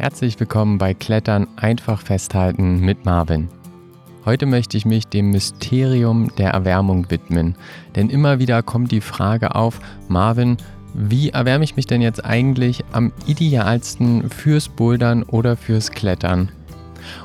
Herzlich willkommen bei Klettern einfach festhalten mit Marvin. Heute möchte ich mich dem Mysterium der Erwärmung widmen, denn immer wieder kommt die Frage auf, Marvin, wie erwärme ich mich denn jetzt eigentlich am idealsten fürs Bouldern oder fürs Klettern?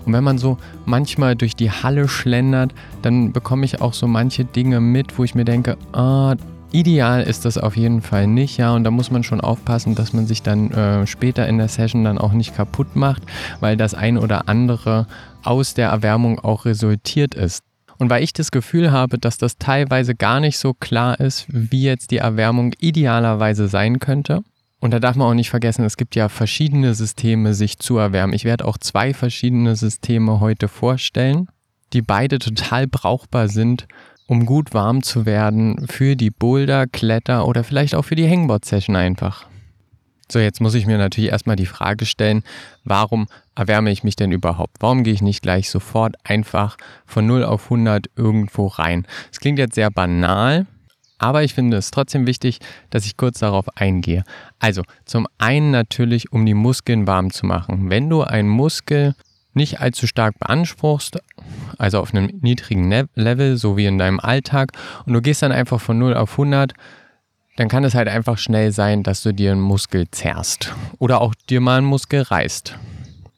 Und wenn man so manchmal durch die Halle schlendert, dann bekomme ich auch so manche Dinge mit, wo ich mir denke, ah, Ideal ist das auf jeden Fall nicht, ja, und da muss man schon aufpassen, dass man sich dann äh, später in der Session dann auch nicht kaputt macht, weil das ein oder andere aus der Erwärmung auch resultiert ist. Und weil ich das Gefühl habe, dass das teilweise gar nicht so klar ist, wie jetzt die Erwärmung idealerweise sein könnte. Und da darf man auch nicht vergessen, es gibt ja verschiedene Systeme, sich zu erwärmen. Ich werde auch zwei verschiedene Systeme heute vorstellen, die beide total brauchbar sind, um gut warm zu werden für die Boulder, Kletter oder vielleicht auch für die Hangboard-Session einfach. So, jetzt muss ich mir natürlich erstmal die Frage stellen, warum erwärme ich mich denn überhaupt? Warum gehe ich nicht gleich sofort einfach von 0 auf 100 irgendwo rein? Es klingt jetzt sehr banal, aber ich finde es trotzdem wichtig, dass ich kurz darauf eingehe. Also, zum einen natürlich, um die Muskeln warm zu machen. Wenn du einen Muskel nicht allzu stark beanspruchst, also auf einem niedrigen ne-, Level, so wie in deinem Alltag, und du gehst dann einfach von 0 auf 100, dann kann es halt einfach schnell sein, dass du dir einen Muskel zerrst oder auch dir mal einen Muskel reißt.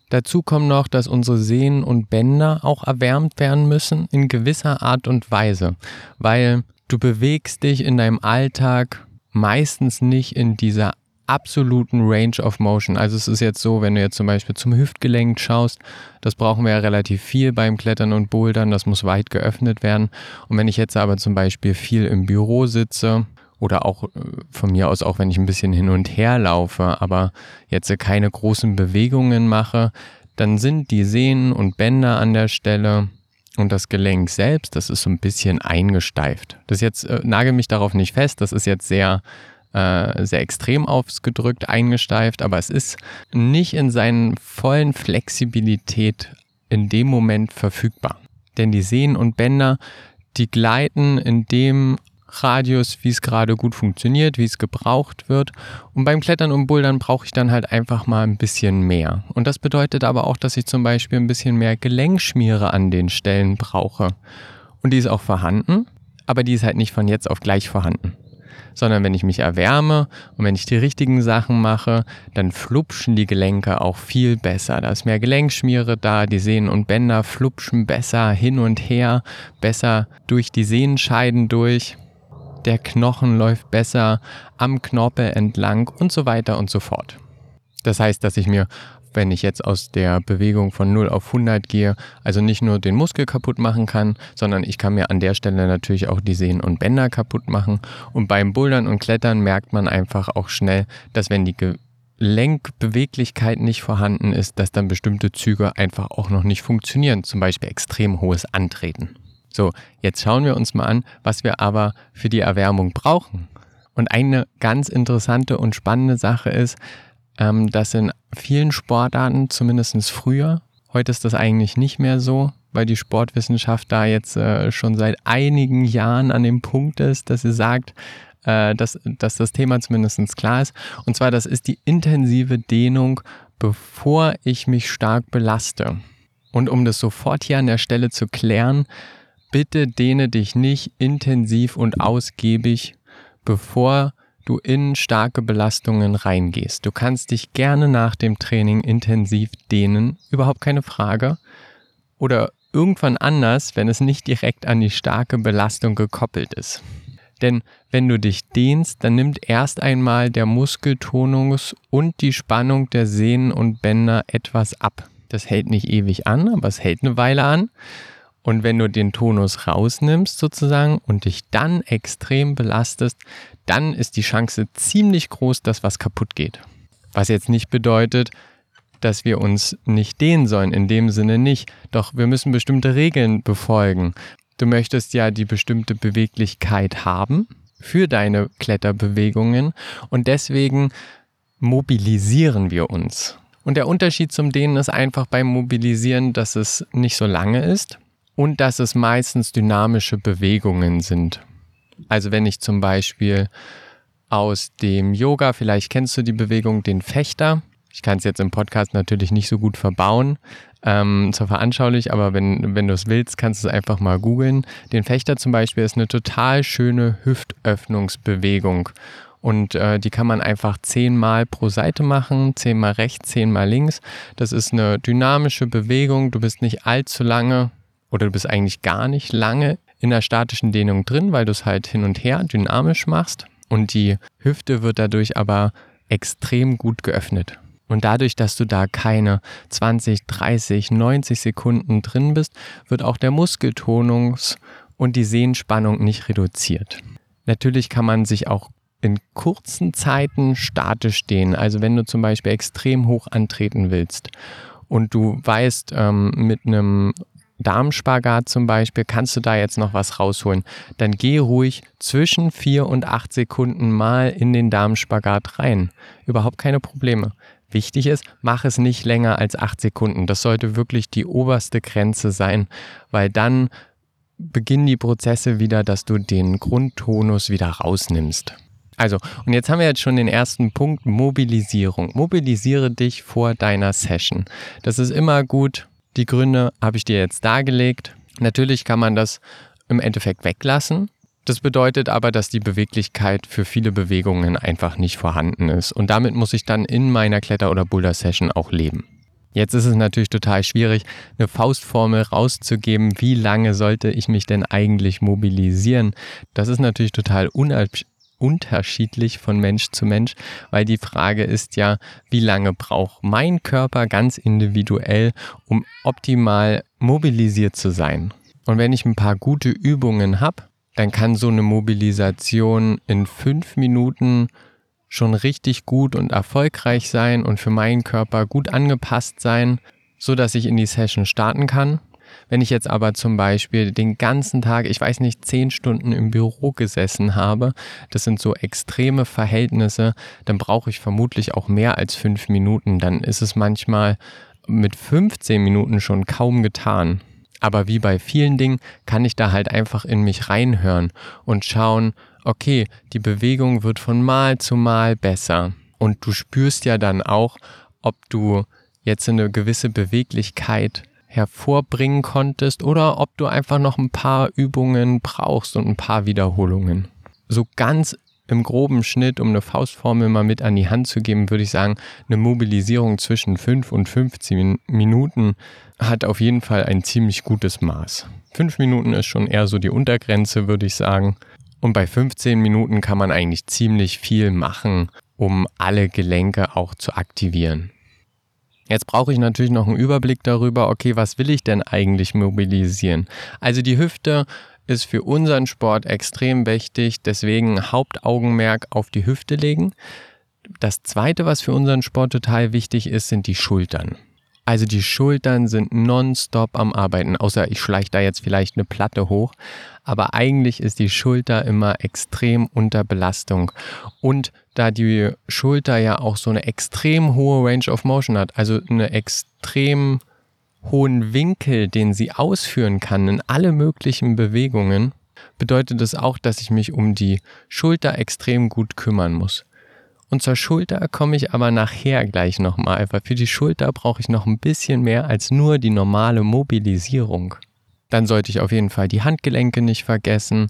Dazu kommt noch, dass unsere Sehnen und Bänder auch erwärmt werden müssen in gewisser Art und Weise, weil du bewegst dich in deinem Alltag meistens nicht in dieser absoluten Range of Motion. Also es ist jetzt so, wenn du jetzt zum Beispiel zum Hüftgelenk schaust, das brauchen wir ja relativ viel beim Klettern und Bouldern, das muss weit geöffnet werden. Und wenn ich jetzt aber zum Beispiel viel im Büro sitze, oder auch äh, von mir aus auch wenn ich ein bisschen hin und her laufe, aber jetzt keine großen Bewegungen mache, dann sind die Sehnen und Bänder an der Stelle und das Gelenk selbst, das ist so ein bisschen eingesteift. Das jetzt äh, nagel mich darauf nicht fest, das ist jetzt sehr äh, sehr extrem ausgedrückt eingesteift, aber es ist nicht in seinen vollen Flexibilität in dem Moment verfügbar. Denn die Sehnen und Bänder, die gleiten in dem Radius, wie es gerade gut funktioniert, wie es gebraucht wird. Und beim Klettern und Bouldern brauche ich dann halt einfach mal ein bisschen mehr. Und das bedeutet aber auch, dass ich zum Beispiel ein bisschen mehr Gelenkschmiere an den Stellen brauche. Und die ist auch vorhanden, aber die ist halt nicht von jetzt auf gleich vorhanden sondern wenn ich mich erwärme und wenn ich die richtigen Sachen mache, dann flupschen die Gelenke auch viel besser. Da ist mehr Gelenkschmiere da, die Sehnen und Bänder flupschen besser hin und her, besser durch die Sehenscheiden durch. Der Knochen läuft besser am Knorpel entlang und so weiter und so fort. Das heißt, dass ich mir wenn ich jetzt aus der Bewegung von 0 auf 100 gehe, also nicht nur den Muskel kaputt machen kann, sondern ich kann mir an der Stelle natürlich auch die Sehnen und Bänder kaputt machen. Und beim Bouldern und Klettern merkt man einfach auch schnell, dass wenn die Gelenkbeweglichkeit nicht vorhanden ist, dass dann bestimmte Züge einfach auch noch nicht funktionieren, zum Beispiel extrem hohes Antreten. So, jetzt schauen wir uns mal an, was wir aber für die Erwärmung brauchen. Und eine ganz interessante und spannende Sache ist, ähm, dass in vielen Sportarten, zumindest früher, heute ist das eigentlich nicht mehr so, weil die Sportwissenschaft da jetzt äh, schon seit einigen Jahren an dem Punkt ist, dass sie sagt, äh, dass, dass das Thema zumindest klar ist. Und zwar, das ist die intensive Dehnung, bevor ich mich stark belaste. Und um das sofort hier an der Stelle zu klären, bitte dehne dich nicht intensiv und ausgiebig, bevor du in starke Belastungen reingehst. Du kannst dich gerne nach dem Training intensiv dehnen, überhaupt keine Frage. Oder irgendwann anders, wenn es nicht direkt an die starke Belastung gekoppelt ist. Denn wenn du dich dehnst, dann nimmt erst einmal der Muskeltonus und die Spannung der Sehnen und Bänder etwas ab. Das hält nicht ewig an, aber es hält eine Weile an. Und wenn du den Tonus rausnimmst sozusagen und dich dann extrem belastest, dann ist die Chance ziemlich groß, dass was kaputt geht. Was jetzt nicht bedeutet, dass wir uns nicht dehnen sollen, in dem Sinne nicht. Doch wir müssen bestimmte Regeln befolgen. Du möchtest ja die bestimmte Beweglichkeit haben für deine Kletterbewegungen und deswegen mobilisieren wir uns. Und der Unterschied zum Dehnen ist einfach beim Mobilisieren, dass es nicht so lange ist und dass es meistens dynamische Bewegungen sind. Also wenn ich zum Beispiel aus dem Yoga, vielleicht kennst du die Bewegung, den Fechter. Ich kann es jetzt im Podcast natürlich nicht so gut verbauen, ähm, zur veranschaulich, aber wenn, wenn du es willst, kannst du es einfach mal googeln. Den Fechter zum Beispiel ist eine total schöne Hüftöffnungsbewegung. Und äh, die kann man einfach zehnmal pro Seite machen, zehnmal rechts, zehnmal links. Das ist eine dynamische Bewegung. Du bist nicht allzu lange oder du bist eigentlich gar nicht lange in der statischen Dehnung drin, weil du es halt hin und her dynamisch machst. Und die Hüfte wird dadurch aber extrem gut geöffnet. Und dadurch, dass du da keine 20, 30, 90 Sekunden drin bist, wird auch der Muskeltonungs- und die Sehenspannung nicht reduziert. Natürlich kann man sich auch in kurzen Zeiten statisch stehen. Also wenn du zum Beispiel extrem hoch antreten willst und du weißt, ähm, mit einem Darmspagat zum Beispiel, kannst du da jetzt noch was rausholen, dann geh ruhig zwischen 4 und 8 Sekunden mal in den Darmspagat rein. Überhaupt keine Probleme. Wichtig ist, mach es nicht länger als 8 Sekunden. Das sollte wirklich die oberste Grenze sein, weil dann beginnen die Prozesse wieder, dass du den Grundtonus wieder rausnimmst. Also, und jetzt haben wir jetzt schon den ersten Punkt, Mobilisierung. Mobilisiere dich vor deiner Session. Das ist immer gut. Die Gründe habe ich dir jetzt dargelegt. Natürlich kann man das im Endeffekt weglassen. Das bedeutet aber, dass die Beweglichkeit für viele Bewegungen einfach nicht vorhanden ist. Und damit muss ich dann in meiner Kletter- oder Boulder-Session auch leben. Jetzt ist es natürlich total schwierig, eine Faustformel rauszugeben, wie lange sollte ich mich denn eigentlich mobilisieren. Das ist natürlich total unterschiedlich von Mensch zu Mensch, weil die Frage ist ja, wie lange braucht mein Körper ganz individuell, um optimal mobilisiert zu sein. Und wenn ich ein paar gute Übungen habe, dann kann so eine Mobilisation in fünf Minuten schon richtig gut und erfolgreich sein und für meinen Körper gut angepasst sein, so dass ich in die Session starten kann wenn ich jetzt aber zum Beispiel den ganzen Tag, ich weiß nicht, zehn Stunden im Büro gesessen habe, das sind so extreme Verhältnisse, dann brauche ich vermutlich auch mehr als fünf Minuten. Dann ist es manchmal mit 15 Minuten schon kaum getan. Aber wie bei vielen Dingen kann ich da halt einfach in mich reinhören und schauen, okay, die Bewegung wird von Mal zu Mal besser. Und du spürst ja dann auch, ob du jetzt eine gewisse Beweglichkeit hervorbringen konntest oder ob du einfach noch ein paar Übungen brauchst und ein paar Wiederholungen. So ganz im groben Schnitt, um eine Faustformel mal mit an die Hand zu geben, würde ich sagen, eine Mobilisierung zwischen 5 und 15 Minuten hat auf jeden Fall ein ziemlich gutes Maß. 5 Minuten ist schon eher so die Untergrenze, würde ich sagen. Und bei 15 Minuten kann man eigentlich ziemlich viel machen, um alle Gelenke auch zu aktivieren. Jetzt brauche ich natürlich noch einen Überblick darüber, okay, was will ich denn eigentlich mobilisieren? Also die Hüfte ist für unseren Sport extrem wichtig, deswegen Hauptaugenmerk auf die Hüfte legen. Das zweite, was für unseren Sport total wichtig ist, sind die Schultern. Also die Schultern sind nonstop am Arbeiten, außer ich schleiche da jetzt vielleicht eine Platte hoch. Aber eigentlich ist die Schulter immer extrem unter Belastung. Und da die Schulter ja auch so eine extrem hohe Range of Motion hat, also eine extrem hohen Winkel, den sie ausführen kann in alle möglichen Bewegungen, bedeutet das auch, dass ich mich um die Schulter extrem gut kümmern muss. Und zur Schulter komme ich aber nachher gleich nochmal, weil für die Schulter brauche ich noch ein bisschen mehr als nur die normale Mobilisierung. Dann sollte ich auf jeden Fall die Handgelenke nicht vergessen.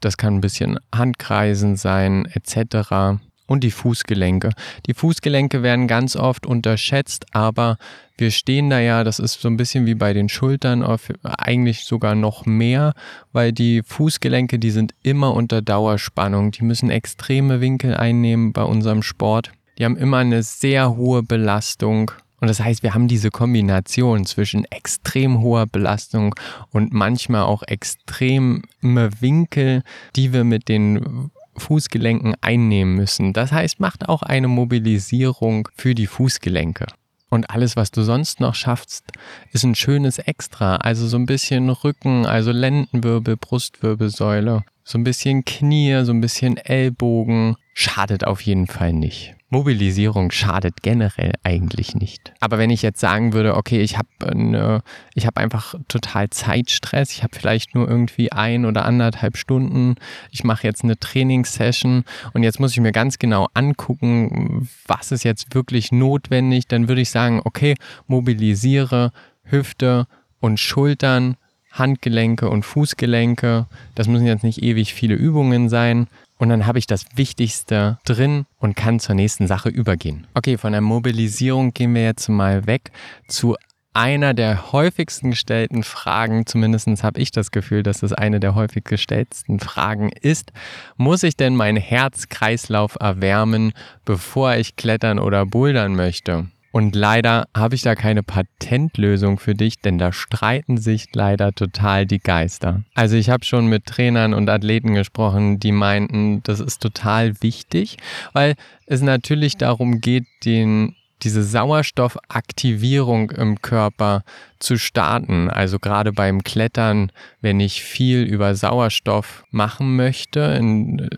Das kann ein bisschen Handkreisen sein, etc und die Fußgelenke. Die Fußgelenke werden ganz oft unterschätzt, aber wir stehen da ja, das ist so ein bisschen wie bei den Schultern, eigentlich sogar noch mehr, weil die Fußgelenke, die sind immer unter Dauerspannung, die müssen extreme Winkel einnehmen bei unserem Sport. Die haben immer eine sehr hohe Belastung. Und das heißt, wir haben diese Kombination zwischen extrem hoher Belastung und manchmal auch extreme Winkel, die wir mit den Fußgelenken einnehmen müssen. Das heißt, macht auch eine Mobilisierung für die Fußgelenke. Und alles, was du sonst noch schaffst, ist ein schönes Extra. Also so ein bisschen Rücken, also Lendenwirbel, Brustwirbelsäule, so ein bisschen Knie, so ein bisschen Ellbogen. Schadet auf jeden Fall nicht. Mobilisierung schadet generell eigentlich nicht. Aber wenn ich jetzt sagen würde, okay, ich habe ne, ich habe einfach total Zeitstress, ich habe vielleicht nur irgendwie ein oder anderthalb Stunden, ich mache jetzt eine Trainingssession und jetzt muss ich mir ganz genau angucken, was ist jetzt wirklich notwendig, dann würde ich sagen, okay, mobilisiere Hüfte und Schultern Handgelenke und Fußgelenke. Das müssen jetzt nicht ewig viele Übungen sein. Und dann habe ich das Wichtigste drin und kann zur nächsten Sache übergehen. Okay, von der Mobilisierung gehen wir jetzt mal weg zu einer der häufigsten gestellten Fragen, zumindest habe ich das Gefühl, dass es eine der häufig gestellten Fragen ist, muss ich denn meinen Herzkreislauf erwärmen, bevor ich klettern oder bouldern möchte? Und leider habe ich da keine Patentlösung für dich, denn da streiten sich leider total die Geister. Also ich habe schon mit Trainern und Athleten gesprochen, die meinten, das ist total wichtig, weil es natürlich darum geht, den diese Sauerstoffaktivierung im Körper zu starten. Also gerade beim Klettern, wenn ich viel über Sauerstoff machen möchte, in,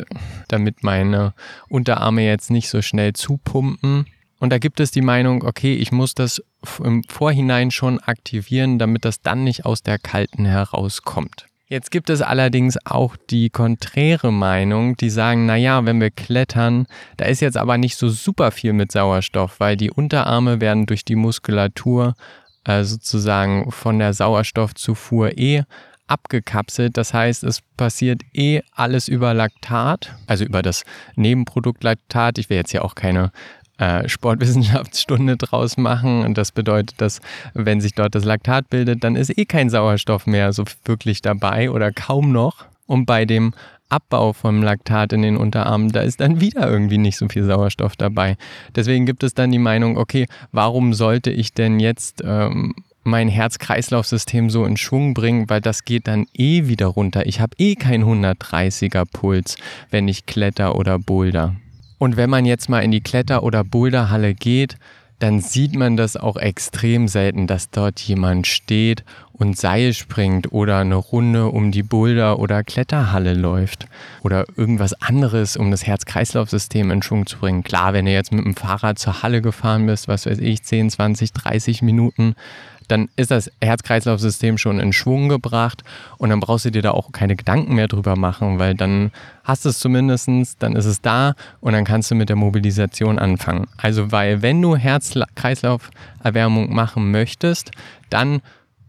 damit meine Unterarme jetzt nicht so schnell zupumpen, und da gibt es die Meinung, okay, ich muss das im Vorhinein schon aktivieren, damit das dann nicht aus der kalten herauskommt. Jetzt gibt es allerdings auch die konträre Meinung, die sagen, naja, wenn wir klettern, da ist jetzt aber nicht so super viel mit Sauerstoff, weil die Unterarme werden durch die Muskulatur äh, sozusagen von der Sauerstoffzufuhr eh abgekapselt. Das heißt, es passiert eh alles über Laktat, also über das Nebenprodukt Laktat. Ich will jetzt ja auch keine äh, Sportwissenschaftsstunde draus machen. Und das bedeutet, dass wenn sich dort das Laktat bildet, dann ist eh kein Sauerstoff mehr so wirklich dabei oder kaum noch. Und bei dem Abbau vom Laktat in den Unterarmen, da ist dann wieder irgendwie nicht so viel Sauerstoff dabei. Deswegen gibt es dann die Meinung, okay, warum sollte ich denn jetzt ähm, mein Herz-Kreislauf-System so in Schwung bringen, weil das geht dann eh wieder runter. Ich habe eh keinen 130er Puls, wenn ich kletter oder boulder. Und wenn man jetzt mal in die Kletter- oder Boulderhalle geht, dann sieht man das auch extrem selten, dass dort jemand steht und Seil springt oder eine Runde um die Boulder- oder Kletterhalle läuft oder irgendwas anderes, um das Herz-Kreislauf-System in Schwung zu bringen. Klar, wenn du jetzt mit dem Fahrrad zur Halle gefahren bist, was weiß ich, 10, 20, 30 Minuten, dann ist das Herz-Kreislauf-System schon in Schwung gebracht und dann brauchst du dir da auch keine Gedanken mehr drüber machen, weil dann hast du es zumindest, dann ist es da und dann kannst du mit der Mobilisation anfangen. Also, weil wenn du Herz-Kreislauf-Erwärmung machen möchtest, dann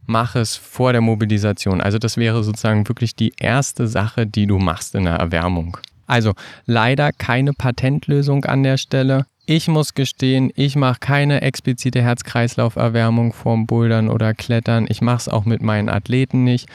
mach es vor der Mobilisation. Also das wäre sozusagen wirklich die erste Sache, die du machst in der Erwärmung. Also leider keine Patentlösung an der Stelle. Ich muss gestehen, ich mache keine explizite Herz-Kreislauf-Erwärmung vorm Bouldern oder Klettern. Ich mache es auch mit meinen Athleten nicht.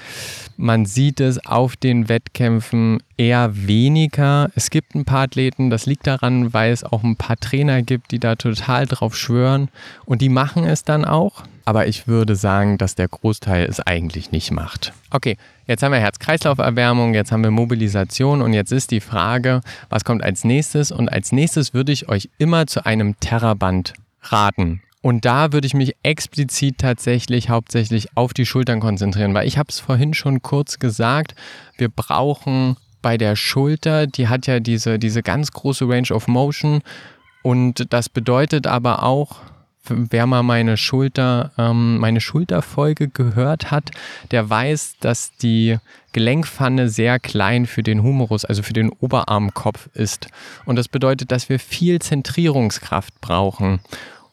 Man sieht es auf den Wettkämpfen eher weniger. Es gibt ein paar Athleten, das liegt daran, weil es auch ein paar Trainer gibt, die da total drauf schwören und die machen es dann auch. Aber ich würde sagen, dass der Großteil es eigentlich nicht macht. Okay, jetzt haben wir Herz-Kreislauf-Erwärmung, jetzt haben wir Mobilisation und jetzt ist die Frage, was kommt als nächstes? Und als nächstes würde ich euch immer zu einem Terraband raten. Und da würde ich mich explizit tatsächlich hauptsächlich auf die Schultern konzentrieren, weil ich habe es vorhin schon kurz gesagt, wir brauchen bei der Schulter, die hat ja diese, diese ganz große Range of Motion und das bedeutet aber auch, wer mal meine Schulter, ähm, meine Schulterfolge gehört hat, der weiß, dass die Gelenkpfanne sehr klein für den Humerus, also für den Oberarmkopf ist. Und das bedeutet, dass wir viel Zentrierungskraft brauchen.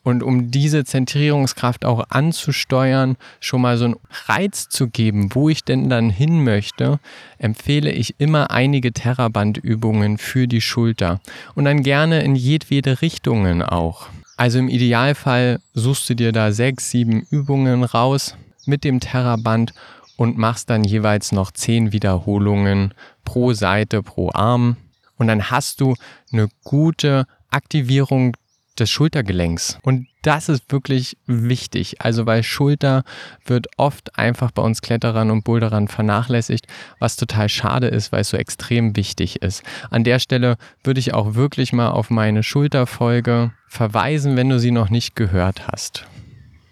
Und um diese Zentrierungskraft auch anzusteuern, schon mal so einen Reiz zu geben, wo ich denn dann hin möchte, empfehle ich immer einige Terrabandübungen für die Schulter. Und dann gerne in jedwede Richtungen auch. Also im Idealfall suchst du dir da sechs, sieben Übungen raus mit dem Terraband und machst dann jeweils noch zehn Wiederholungen pro Seite, pro Arm. Und dann hast du eine gute Aktivierung des Schultergelenks. Und das ist wirklich wichtig. Also weil Schulter wird oft einfach bei uns Kletterern und Boulderern vernachlässigt, was total schade ist, weil es so extrem wichtig ist. An der Stelle würde ich auch wirklich mal auf meine Schulterfolge verweisen, wenn du sie noch nicht gehört hast.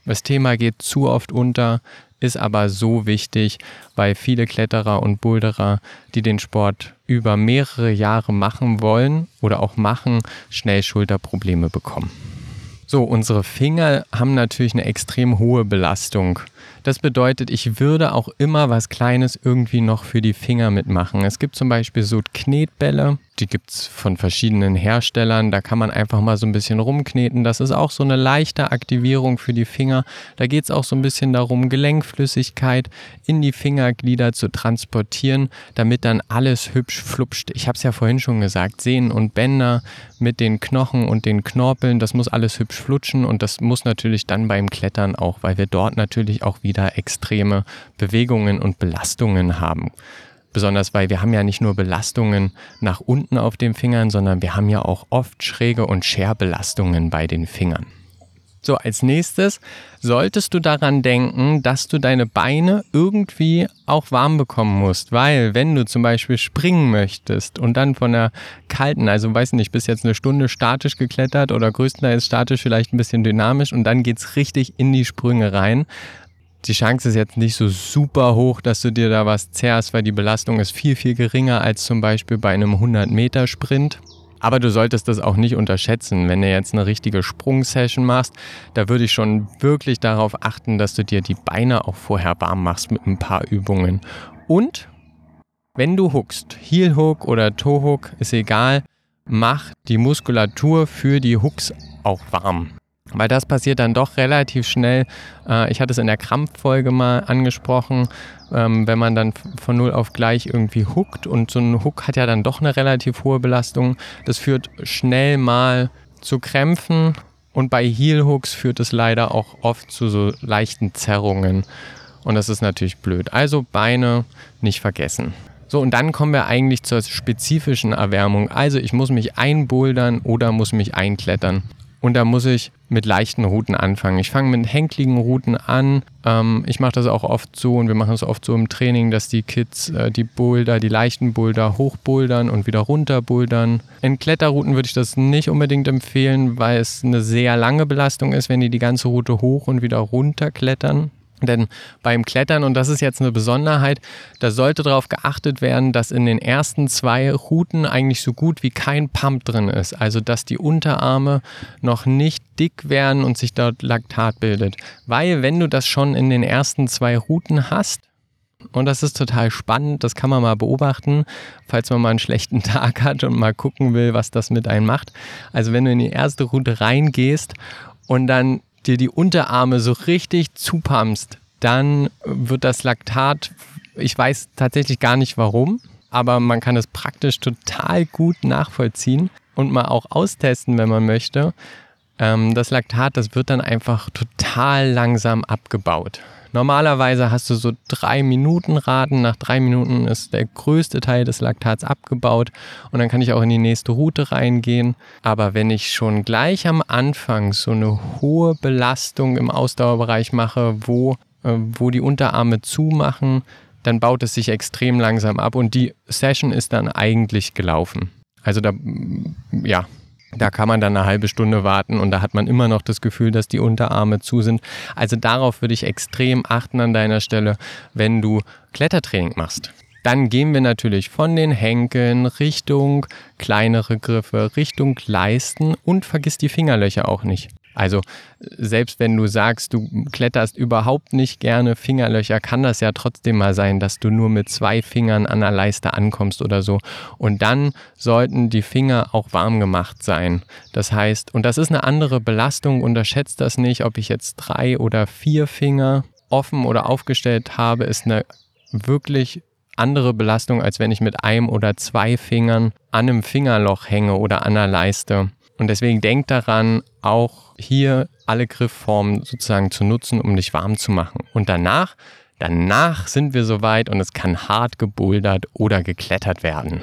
Das Thema geht zu oft unter, ist aber so wichtig, weil viele Kletterer und Boulderer, die den Sport über mehrere Jahre machen wollen oder auch machen, schnell Schulterprobleme bekommen. So, unsere Finger haben natürlich eine extrem hohe Belastung. Das bedeutet, ich würde auch immer was Kleines irgendwie noch für die Finger mitmachen. Es gibt zum Beispiel so Knetbälle, die gibt es von verschiedenen Herstellern. Da kann man einfach mal so ein bisschen rumkneten. Das ist auch so eine leichte Aktivierung für die Finger. Da geht es auch so ein bisschen darum, Gelenkflüssigkeit in die Fingerglieder zu transportieren, damit dann alles hübsch flupscht. Ich habe es ja vorhin schon gesagt, Sehnen und Bänder mit den Knochen und den Knorpeln, das muss alles hübsch flutschen und das muss natürlich dann beim Klettern auch, weil wir dort natürlich auch wieder extreme Bewegungen und Belastungen haben. Besonders weil wir haben ja nicht nur Belastungen nach unten auf den Fingern, sondern wir haben ja auch oft schräge und Scherbelastungen bei den Fingern. So, als nächstes solltest du daran denken, dass du deine Beine irgendwie auch warm bekommen musst, weil wenn du zum Beispiel springen möchtest und dann von der kalten, also weiß nicht, bis jetzt eine Stunde statisch geklettert oder größtenteils statisch, vielleicht ein bisschen dynamisch und dann geht's richtig in die Sprünge rein, die Chance ist jetzt nicht so super hoch, dass du dir da was zerrst, weil die Belastung ist viel, viel geringer als zum Beispiel bei einem 100-Meter-Sprint. Aber du solltest das auch nicht unterschätzen. Wenn du jetzt eine richtige Sprungsession machst, da würde ich schon wirklich darauf achten, dass du dir die Beine auch vorher warm machst mit ein paar Übungen. Und wenn du hookst, Heel Hook oder Toe Hook, ist egal, mach die Muskulatur für die Hooks auch warm. Weil das passiert dann doch relativ schnell. Äh, ich hatte es in der Krampffolge mal angesprochen, ähm, wenn man dann von null auf gleich irgendwie hookt und so ein Hook hat ja dann doch eine relativ hohe Belastung. Das führt schnell mal zu Krämpfen und bei Heel Hooks führt es leider auch oft zu so leichten Zerrungen. Und das ist natürlich blöd. Also Beine nicht vergessen. So, und dann kommen wir eigentlich zur spezifischen Erwärmung. Also ich muss mich einbouldern oder muss mich einklettern. Und da muss ich mit leichten Routen anfangen. Ich fange mit hänkligen Routen an. Ähm, ich mache das auch oft so und wir machen es oft so im Training, dass die Kids äh, die Boulder, die leichten Boulder hochbouldern und wieder runterbouldern. In Kletterrouten würde ich das nicht unbedingt empfehlen, weil es eine sehr lange Belastung ist, wenn die die ganze Route hoch und wieder runter klettern. Denn beim Klettern, und das ist jetzt eine Besonderheit, da sollte darauf geachtet werden, dass in den ersten zwei Routen eigentlich so gut wie kein Pump drin ist. Also dass die Unterarme noch nicht dick werden und sich dort Laktat bildet. Weil wenn du das schon in den ersten zwei Routen hast, und das ist total spannend, das kann man mal beobachten, falls man mal einen schlechten Tag hat und mal gucken will, was das mit einem macht. Also wenn du in die erste Route reingehst und dann dir die Unterarme so richtig zupumpst, dann wird das Laktat, ich weiß tatsächlich gar nicht warum, aber man kann es praktisch total gut nachvollziehen und mal auch austesten, wenn man möchte. Ähm, das Laktat, das wird dann einfach total langsam abgebaut. Normalerweise hast du so drei Minuten Raten. Nach drei Minuten ist der größte Teil des Laktats abgebaut und dann kann ich auch in die nächste Route reingehen. Aber wenn ich schon gleich am Anfang so eine hohe Belastung im Ausdauerbereich mache, wo, äh, wo die Unterarme zumachen, dann baut es sich extrem langsam ab und die Session ist dann eigentlich gelaufen. Also da, ja, da kann man dann eine halbe Stunde warten und da hat man immer noch das Gefühl, dass die Unterarme zu sind. Also darauf würde ich extrem achten an deiner Stelle, wenn du Klettertraining machst. Dann gehen wir natürlich von den Henkeln Richtung kleinere Griffe, Richtung Leisten und vergiss die Fingerlöcher auch nicht. Also selbst wenn du sagst, du kletterst überhaupt nicht gerne Fingerlöcher, kann das ja trotzdem mal sein, dass du nur mit zwei Fingern an der Leiste ankommst oder so. Und dann sollten die Finger auch warm gemacht sein. Das heißt, und das ist eine andere Belastung, unterschätzt das nicht, ob ich jetzt drei oder vier Finger offen oder aufgestellt habe, ist eine wirklich andere Belastung, als wenn ich mit einem oder zwei Fingern an einem Fingerloch hänge oder an der Leiste. Und deswegen denk daran, auch hier alle Griffformen sozusagen zu nutzen, um dich warm zu machen. Und danach, danach sind wir soweit und es kann hart gebouldert oder geklettert werden.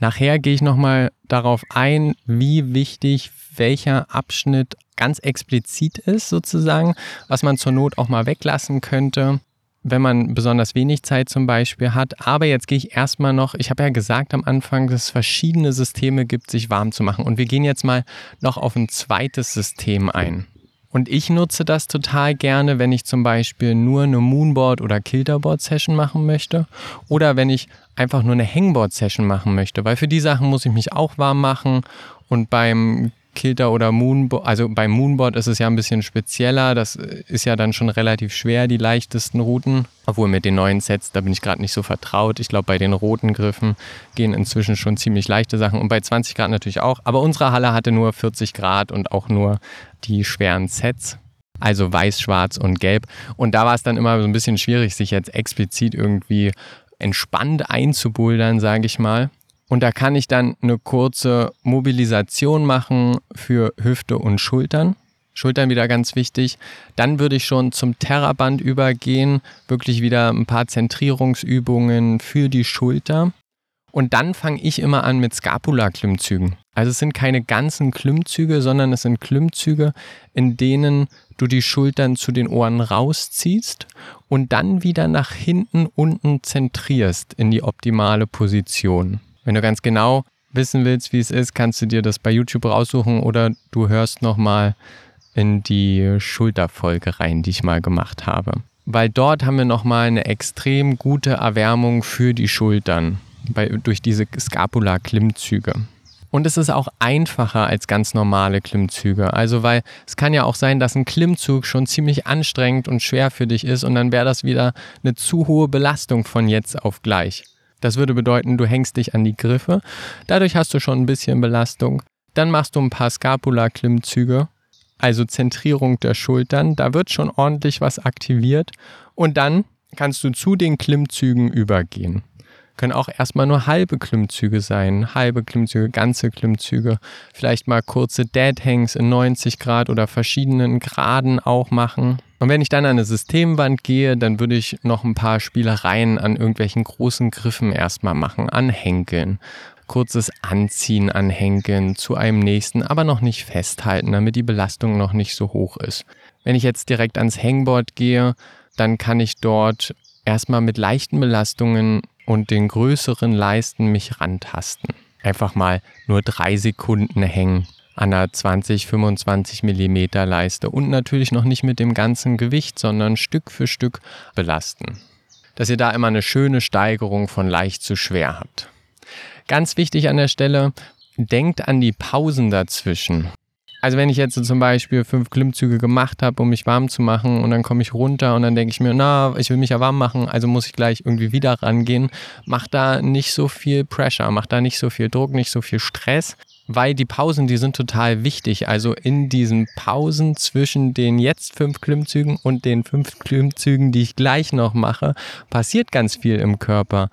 Nachher gehe ich nochmal darauf ein, wie wichtig welcher Abschnitt ganz explizit ist sozusagen, was man zur Not auch mal weglassen könnte wenn man besonders wenig Zeit zum Beispiel hat. Aber jetzt gehe ich erstmal noch, ich habe ja gesagt am Anfang, dass es verschiedene Systeme gibt, sich warm zu machen. Und wir gehen jetzt mal noch auf ein zweites System ein. Und ich nutze das total gerne, wenn ich zum Beispiel nur eine Moonboard- oder Kilterboard-Session machen möchte oder wenn ich einfach nur eine Hangboard-Session machen möchte, weil für die Sachen muss ich mich auch warm machen und beim Kilter oder Moonboard, also beim Moonboard ist es ja ein bisschen spezieller. Das ist ja dann schon relativ schwer, die leichtesten Routen. Obwohl mit den neuen Sets, da bin ich gerade nicht so vertraut. Ich glaube, bei den roten Griffen gehen inzwischen schon ziemlich leichte Sachen und bei 20 Grad natürlich auch. Aber unsere Halle hatte nur 40 Grad und auch nur die schweren Sets. Also weiß, schwarz und gelb. Und da war es dann immer so ein bisschen schwierig, sich jetzt explizit irgendwie entspannt einzubouldern, sage ich mal. Und da kann ich dann eine kurze Mobilisation machen für Hüfte und Schultern. Schultern wieder ganz wichtig. Dann würde ich schon zum Terraband übergehen, wirklich wieder ein paar Zentrierungsübungen für die Schulter. Und dann fange ich immer an mit Scapula-Klimmzügen. Also es sind keine ganzen Klimmzüge, sondern es sind Klimmzüge, in denen du die Schultern zu den Ohren rausziehst und dann wieder nach hinten unten zentrierst in die optimale Position. Wenn du ganz genau wissen willst, wie es ist, kannst du dir das bei YouTube raussuchen oder du hörst nochmal in die Schulterfolge rein, die ich mal gemacht habe. Weil dort haben wir nochmal eine extrem gute Erwärmung für die Schultern bei, durch diese Scapula-Klimmzüge. Und es ist auch einfacher als ganz normale Klimmzüge. Also, weil es kann ja auch sein, dass ein Klimmzug schon ziemlich anstrengend und schwer für dich ist und dann wäre das wieder eine zu hohe Belastung von jetzt auf gleich. Das würde bedeuten, du hängst dich an die Griffe. Dadurch hast du schon ein bisschen Belastung. Dann machst du ein paar Scapula-Klimmzüge, also Zentrierung der Schultern. Da wird schon ordentlich was aktiviert. Und dann kannst du zu den Klimmzügen übergehen. Können auch erstmal nur halbe Klimmzüge sein, halbe Klimmzüge, ganze Klimmzüge, vielleicht mal kurze Dead Hangs in 90 Grad oder verschiedenen Graden auch machen. Und wenn ich dann an eine Systemwand gehe, dann würde ich noch ein paar Spielereien an irgendwelchen großen Griffen erstmal machen, anhänkeln. Kurzes Anziehen anhängen zu einem nächsten, aber noch nicht festhalten, damit die Belastung noch nicht so hoch ist. Wenn ich jetzt direkt ans Hangboard gehe, dann kann ich dort erstmal mit leichten Belastungen und den größeren Leisten mich rantasten. Einfach mal nur drei Sekunden hängen an einer 20, 25 Millimeter Leiste und natürlich noch nicht mit dem ganzen Gewicht, sondern Stück für Stück belasten. Dass ihr da immer eine schöne Steigerung von leicht zu schwer habt. Ganz wichtig an der Stelle, denkt an die Pausen dazwischen. Also wenn ich jetzt zum Beispiel fünf Klimmzüge gemacht habe, um mich warm zu machen und dann komme ich runter und dann denke ich mir, na, ich will mich ja warm machen, also muss ich gleich irgendwie wieder rangehen, mach da nicht so viel Pressure, mach da nicht so viel Druck, nicht so viel Stress, weil die Pausen, die sind total wichtig. Also in diesen Pausen zwischen den jetzt fünf Klimmzügen und den fünf Klimmzügen, die ich gleich noch mache, passiert ganz viel im Körper.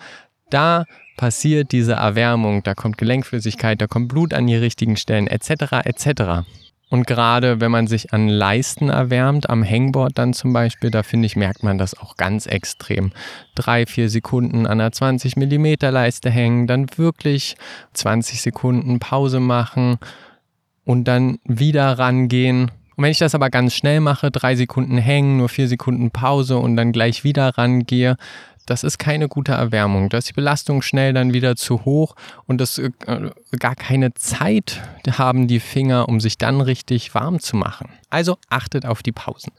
Da passiert diese Erwärmung, da kommt Gelenkflüssigkeit, da kommt Blut an die richtigen Stellen, etc. etc. Und gerade wenn man sich an Leisten erwärmt, am Hangboard dann zum Beispiel, da finde ich, merkt man das auch ganz extrem. Drei, vier Sekunden an einer 20 mm Leiste hängen, dann wirklich 20 Sekunden Pause machen und dann wieder rangehen. Und wenn ich das aber ganz schnell mache, drei Sekunden hängen, nur vier Sekunden Pause und dann gleich wieder rangehe, das ist keine gute Erwärmung. Da ist die Belastung schnell dann wieder zu hoch und das äh, gar keine Zeit haben die Finger, um sich dann richtig warm zu machen. Also achtet auf die Pausen.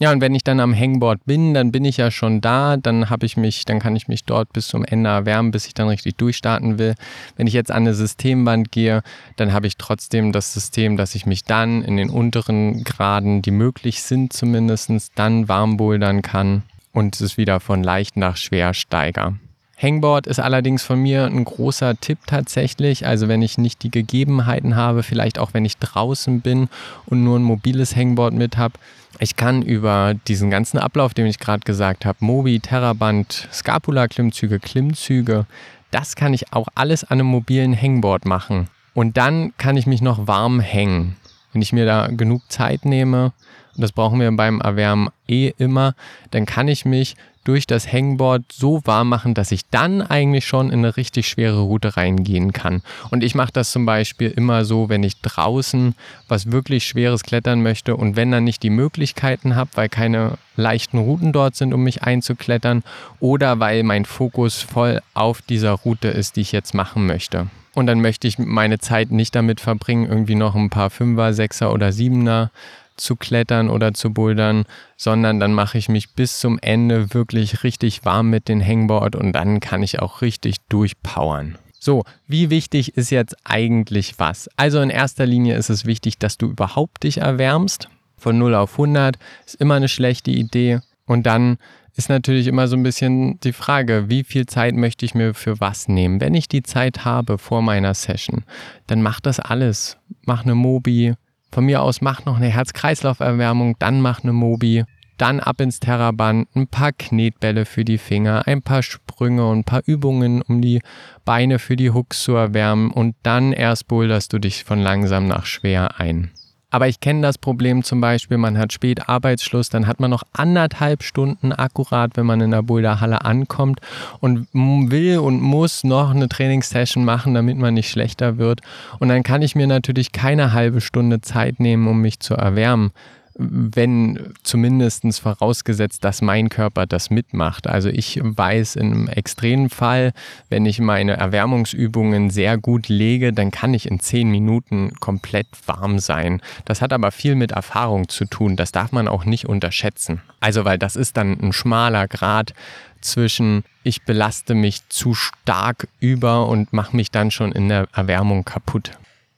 Ja, und wenn ich dann am Hangboard bin, dann bin ich ja schon da, dann habe ich mich, dann kann ich mich dort bis zum Ende erwärmen, bis ich dann richtig durchstarten will. Wenn ich jetzt an eine Systemwand gehe, dann habe ich trotzdem das System, dass ich mich dann in den unteren Graden, die möglich sind zumindest, dann warm bouldern kann und es wieder von leicht nach schwer steiger. Hangboard ist allerdings von mir ein großer Tipp tatsächlich. Also wenn ich nicht die Gegebenheiten habe, vielleicht auch wenn ich draußen bin und nur ein mobiles Hangboard mit habe, ich kann über diesen ganzen Ablauf, den ich gerade gesagt habe, Mobi, Terraband, Scapula-Klimmzüge, Klimmzüge, das kann ich auch alles an einem mobilen Hangboard machen. Und dann kann ich mich noch warm hängen. Wenn ich mir da genug Zeit nehme, und das brauchen wir beim Erwärmen eh immer, dann kann ich mich durch das Hangboard so warm machen, dass ich dann eigentlich schon in eine richtig schwere Route reingehen kann. Und ich mache das zum Beispiel immer so, wenn ich draußen was wirklich Schweres klettern möchte und wenn dann nicht die Möglichkeiten habe, weil keine leichten Routen dort sind, um mich einzuklettern oder weil mein Fokus voll auf dieser Route ist, die ich jetzt machen möchte. Und dann möchte ich meine Zeit nicht damit verbringen, irgendwie noch ein paar Fünfer, Sechser oder Siebener zu klettern oder zu bouldern, sondern dann mache ich mich bis zum Ende wirklich richtig warm mit dem Hangboard und dann kann ich auch richtig durchpowern. So, wie wichtig ist jetzt eigentlich was? Also in erster Linie ist es wichtig, dass du überhaupt dich erwärmst. Von 0 auf 100 ist immer eine schlechte Idee. Und dann ist natürlich immer so ein bisschen die Frage, wie viel Zeit möchte ich mir für was nehmen? Wenn ich die Zeit habe vor meiner Session, dann mach das alles. Mach eine Mobi. Von mir aus mach noch eine Herz-Kreislauf-Erwärmung, dann mach eine Mobi. Dann ab ins Terraband, ein paar Knetbälle für die Finger, ein paar Sprünge und ein paar Übungen, um die Beine für die Hooks zu erwärmen und dann erst boulderst du dich von langsam nach schwer ein. Aber ich kenne das Problem zum Beispiel, man hat spät Arbeitsschluss, dann hat man noch anderthalb Stunden akkurat, wenn man in der Boulderhalle ankommt und will und muss noch eine Trainingssession machen, damit man nicht schlechter wird. Und dann kann ich mir natürlich keine halbe Stunde Zeit nehmen, um mich zu erwärmen wenn zumindest vorausgesetzt, dass mein Körper das mitmacht. Also ich weiß einem extremen Fall, wenn ich meine Erwärmungsübungen sehr gut lege, dann kann ich in zehn Minuten komplett warm sein. Das hat aber viel mit Erfahrung zu tun. Das darf man auch nicht unterschätzen. Also weil das ist dann ein schmaler Grad zwischen ich belaste mich zu stark über und mache mich dann schon in der Erwärmung kaputt.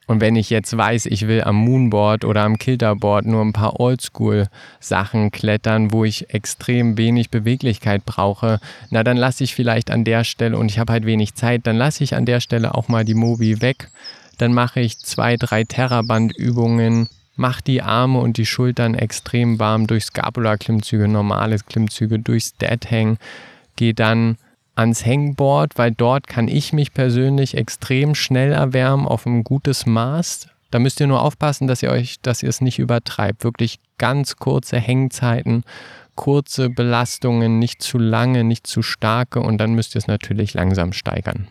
Und wenn ich jetzt weiß, ich will am Moonboard oder am Kilterboard nur ein paar Oldschool-Sachen klettern, wo ich extrem wenig Beweglichkeit brauche, na dann lasse ich vielleicht an der Stelle, und ich habe halt wenig Zeit, dann lasse ich an der Stelle auch mal die Mobi weg. Dann mache ich zwei, drei Terraband-Übungen, mache die Arme und die Schultern extrem warm durch Scapula-Klimmzüge, normale Klimmzüge, durchs Dead Hang, gehe dann ans Hangboard, weil dort kann ich mich persönlich extrem schnell erwärmen auf ein gutes Maß. Da müsst ihr nur aufpassen, dass ihr euch, dass ihr es nicht übertreibt. Wirklich ganz kurze Hängzeiten, kurze Belastungen, nicht zu lange, nicht zu starke und dann müsst ihr es natürlich langsam steigern.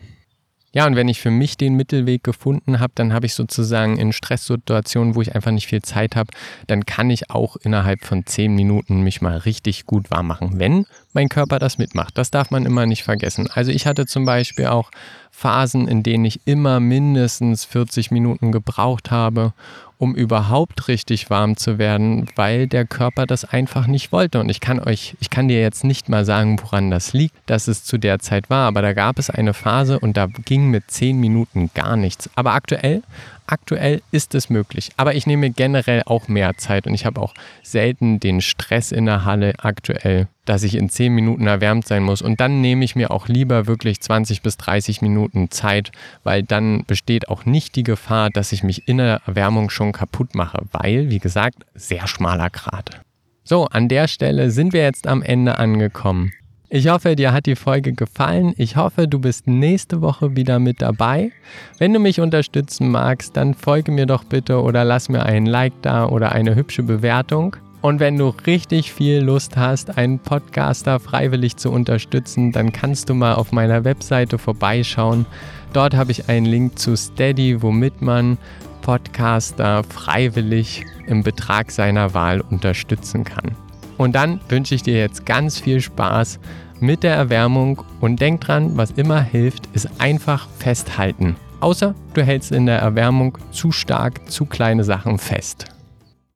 Ja, und wenn ich für mich den Mittelweg gefunden habe, dann habe ich sozusagen in Stresssituationen, wo ich einfach nicht viel Zeit habe, dann kann ich auch innerhalb von zehn Minuten mich mal richtig gut warm machen, wenn mein Körper das mitmacht. Das darf man immer nicht vergessen. Also ich hatte zum Beispiel auch Phasen, in denen ich immer mindestens 40 Minuten gebraucht habe, um überhaupt richtig warm zu werden, weil der Körper das einfach nicht wollte. Und ich kann euch, ich kann dir jetzt nicht mal sagen, woran das liegt, dass es zu der Zeit war, aber da gab es eine Phase und da ging mit 10 Minuten gar nichts. Aber aktuell Aktuell ist es möglich, aber ich nehme generell auch mehr Zeit und ich habe auch selten den Stress in der Halle aktuell, dass ich in 10 Minuten erwärmt sein muss. Und dann nehme ich mir auch lieber wirklich 20 bis 30 Minuten Zeit, weil dann besteht auch nicht die Gefahr, dass ich mich in der Erwärmung schon kaputt mache, weil, wie gesagt, sehr schmaler Grad. So, an der Stelle sind wir jetzt am Ende angekommen. Ich hoffe, dir hat die Folge gefallen. Ich hoffe, du bist nächste Woche wieder mit dabei. Wenn du mich unterstützen magst, dann folge mir doch bitte oder lass mir einen Like da oder eine hübsche Bewertung. Und wenn du richtig viel Lust hast, einen Podcaster freiwillig zu unterstützen, dann kannst du mal auf meiner Webseite vorbeischauen. Dort habe ich einen Link zu Steady, womit man Podcaster freiwillig im Betrag seiner Wahl unterstützen kann. Und dann wünsche ich dir jetzt ganz viel Spaß mit der Erwärmung und denk dran, was immer hilft, ist einfach festhalten. Außer du hältst in der Erwärmung zu stark zu kleine Sachen fest.